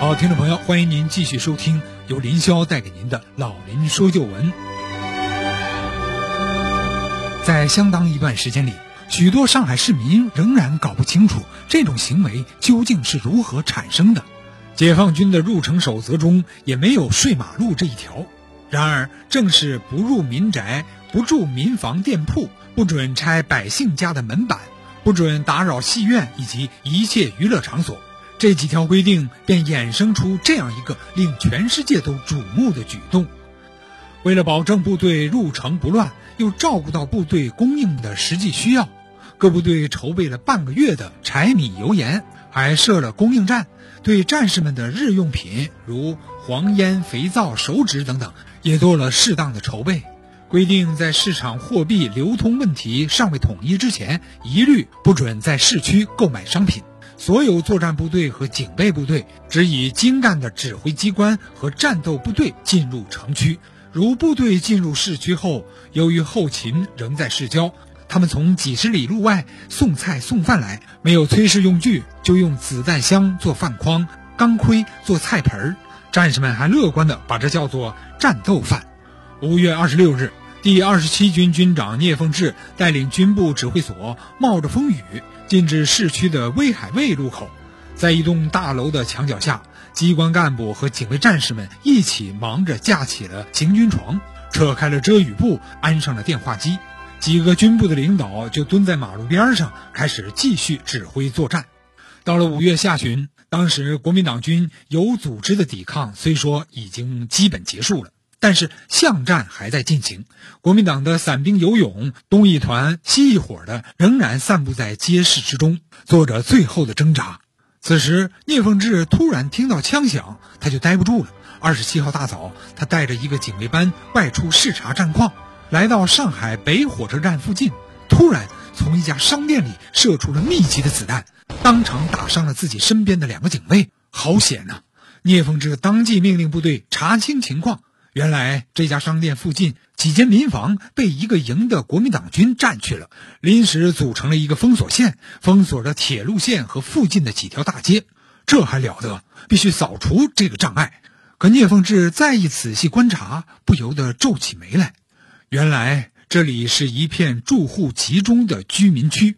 好，听众朋友，欢迎您继续收听由林霄带给您的《老林说旧闻》。在相当一段时间里，许多上海市民仍然搞不清楚这种行为究竟是如何产生的。解放军的入城守则中也没有睡马路这一条。然而，正是不入民宅、不住民房店铺、不准拆百姓家的门板、不准打扰戏院以及一切娱乐场所。这几条规定便衍生出这样一个令全世界都瞩目的举动：为了保证部队入城不乱，又照顾到部队供应的实际需要，各部队筹备了半个月的柴米油盐，还设了供应站，对战士们的日用品如黄烟、肥皂、手纸等等，也做了适当的筹备。规定在市场货币流通问题尚未统一之前，一律不准在市区购买商品。所有作战部队和警备部队只以精干的指挥机关和战斗部队进入城区。如部队进入市区后，由于后勤仍在市郊，他们从几十里路外送菜送饭来，没有炊事用具，就用子弹箱做饭筐，钢盔做菜盆儿。战士们还乐观地把这叫做战斗饭。五月二十六日，第二十七军军长聂凤智带领军部指挥所冒着风雨。进至市区的威海卫路口，在一栋大楼的墙角下，机关干部和警卫战士们一起忙着架起了行军床，扯开了遮雨布，安上了电话机。几个军部的领导就蹲在马路边上，开始继续指挥作战。到了五月下旬，当时国民党军有组织的抵抗虽说已经基本结束了。但是巷战还在进行，国民党的散兵游勇，东一团西一伙的，仍然散布在街市之中，做着最后的挣扎。此时，聂凤智突然听到枪响，他就待不住了。二十七号大早，他带着一个警卫班外出视察战况，来到上海北火车站附近，突然从一家商店里射出了密集的子弹，当场打伤了自己身边的两个警卫。好险呐！聂凤智当即命令部队查清情况。原来这家商店附近几间民房被一个营的国民党军占去了，临时组成了一个封锁线，封锁着铁路线和附近的几条大街。这还了得！必须扫除这个障碍。可聂凤智再一仔细观察，不由得皱起眉来。原来这里是一片住户集中的居民区，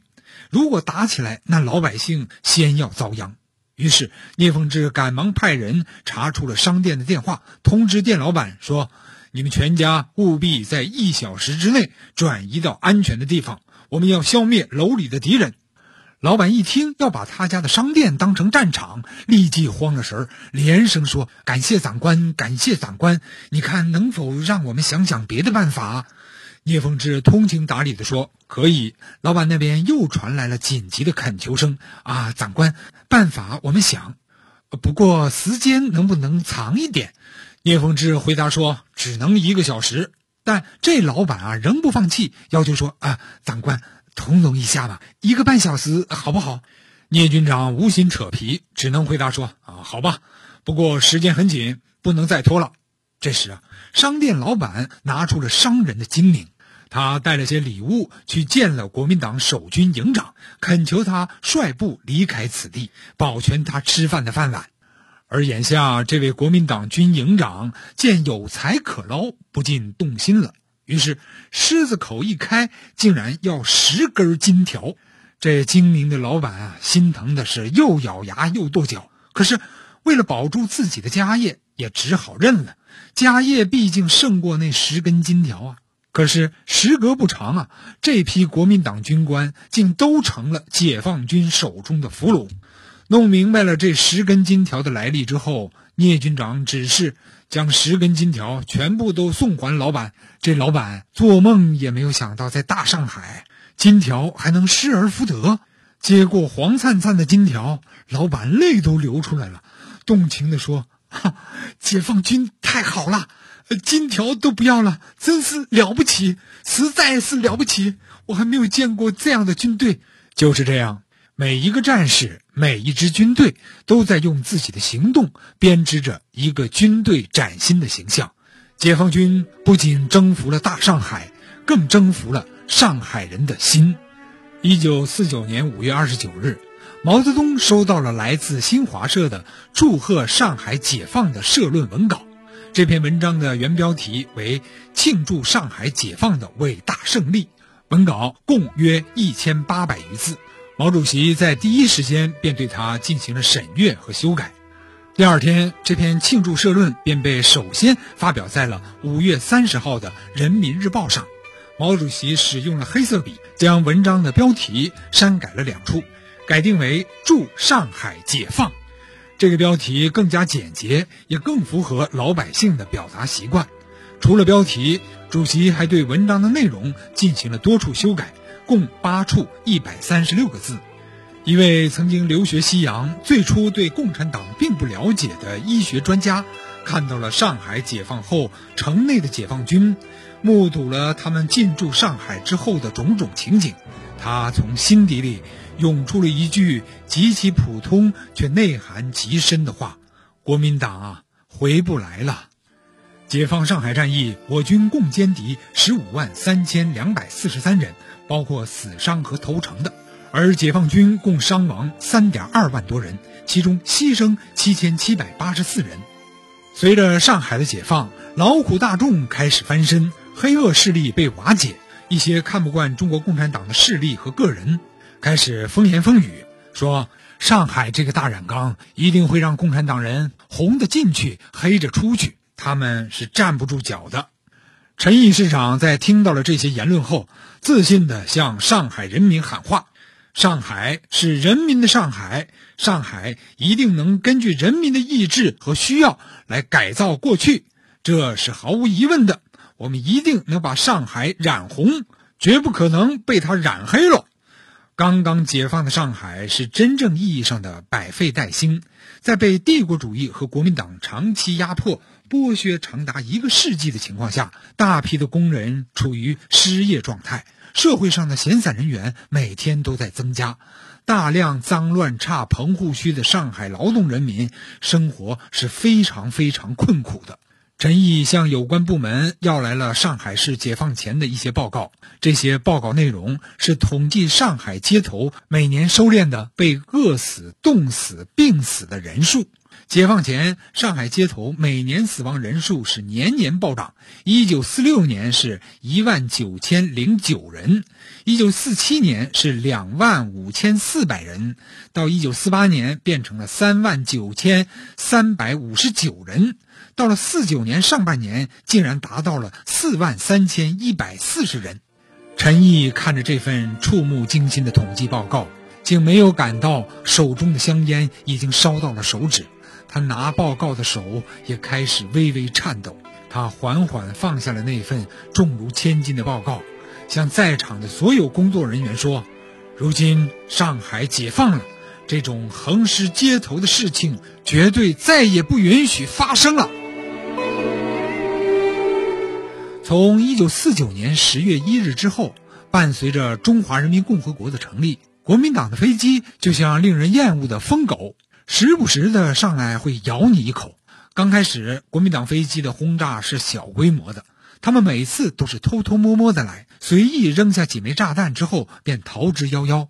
如果打起来，那老百姓先要遭殃。于是，聂凤智赶忙派人查出了商店的电话，通知店老板说：“你们全家务必在一小时之内转移到安全的地方，我们要消灭楼里的敌人。”老板一听要把他家的商店当成战场，立即慌了神儿，连声说：“感谢长官，感谢长官！你看能否让我们想想别的办法？”聂凤智通情达理地说：“可以。”老板那边又传来了紧急的恳求声：“啊，长官，办法我们想，不过时间能不能长一点？”聂凤智回答说：“只能一个小时。”但这老板啊仍不放弃，要求说：“啊，长官，通融一下吧，一个半小时好不好？”聂军长无心扯皮，只能回答说：“啊，好吧，不过时间很紧，不能再拖了。”这时啊，商店老板拿出了商人的精明，他带了些礼物去见了国民党守军营长，恳求他率部离开此地，保全他吃饭的饭碗。而眼下这位国民党军营长见有财可捞，不禁动心了，于是狮子口一开，竟然要十根金条。这精明的老板啊，心疼的是又咬牙又跺脚，可是为了保住自己的家业，也只好认了。家业毕竟胜过那十根金条啊！可是时隔不长啊，这批国民党军官竟都成了解放军手中的俘虏。弄明白了这十根金条的来历之后，聂军长指示将十根金条全部都送还老板。这老板做梦也没有想到，在大上海，金条还能失而复得。接过黄灿灿的金条，老板泪都流出来了，动情地说。哈，解放军太好了，金条都不要了，真是了不起，实在是了不起。我还没有见过这样的军队。就是这样，每一个战士，每一支军队，都在用自己的行动编织着一个军队崭新的形象。解放军不仅征服了大上海，更征服了上海人的心。一九四九年五月二十九日。毛泽东收到了来自新华社的祝贺上海解放的社论文稿。这篇文章的原标题为“庆祝上海解放的伟大胜利”，文稿共约一千八百余字。毛主席在第一时间便对他进行了审阅和修改。第二天，这篇庆祝社论便被首先发表在了五月三十号的《人民日报》上。毛主席使用了黑色笔，将文章的标题删改了两处，改定为“祝上海解放”。这个标题更加简洁，也更符合老百姓的表达习惯。除了标题，主席还对文章的内容进行了多处修改，共八处，一百三十六个字。一位曾经留学西洋、最初对共产党并不了解的医学专家，看到了上海解放后城内的解放军，目睹了他们进驻上海之后的种种情景，他从心底里。涌出了一句极其普通却内涵极深的话：“国民党啊，回不来了。”解放上海战役，我军共歼敌十五万三千两百四十三人，包括死伤和投诚的；而解放军共伤亡三点二万多人，其中牺牲七千七百八十四人。随着上海的解放，劳苦大众开始翻身，黑恶势力被瓦解，一些看不惯中国共产党的势力和个人。开始风言风语，说上海这个大染缸一定会让共产党人红的进去，黑着出去，他们是站不住脚的。陈毅市长在听到了这些言论后，自信地向上海人民喊话：“上海是人民的上海，上海一定能根据人民的意志和需要来改造过去，这是毫无疑问的。我们一定能把上海染红，绝不可能被它染黑了。”刚刚解放的上海是真正意义上的百废待兴，在被帝国主义和国民党长期压迫、剥削长达一个世纪的情况下，大批的工人处于失业状态，社会上的闲散人员每天都在增加，大量脏乱差、棚户区的上海劳动人民生活是非常非常困苦的。陈毅向有关部门要来了上海市解放前的一些报告，这些报告内容是统计上海街头每年收敛的被饿死、冻死、病死的人数。解放前，上海街头每年死亡人数是年年暴涨。一九四六年是一万九千零九人，一九四七年是两万五千四百人，到一九四八年变成了三万九千三百五十九人。到了四九年上半年，竟然达到了四万三千一百四十人。陈毅看着这份触目惊心的统计报告，竟没有感到手中的香烟已经烧到了手指。他拿报告的手也开始微微颤抖。他缓缓放下了那份重如千斤的报告，向在场的所有工作人员说：“如今上海解放了。”这种横尸街头的事情绝对再也不允许发生了。从一九四九年十月一日之后，伴随着中华人民共和国的成立，国民党的飞机就像令人厌恶的疯狗，时不时的上来会咬你一口。刚开始，国民党飞机的轰炸是小规模的，他们每次都是偷偷摸摸的来，随意扔下几枚炸弹之后便逃之夭夭。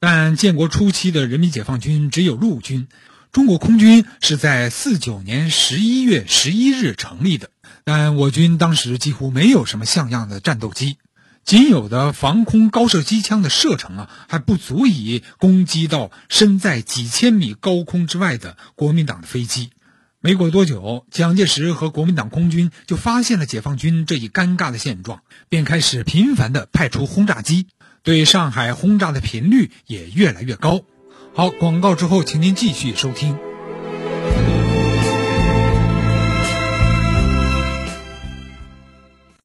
但建国初期的人民解放军只有陆军，中国空军是在四九年十一月十一日成立的。但我军当时几乎没有什么像样的战斗机，仅有的防空高射机枪的射程啊，还不足以攻击到身在几千米高空之外的国民党的飞机。没过多久，蒋介石和国民党空军就发现了解放军这一尴尬的现状，便开始频繁地派出轰炸机。对上海轰炸的频率也越来越高。好，广告之后，请您继续收听。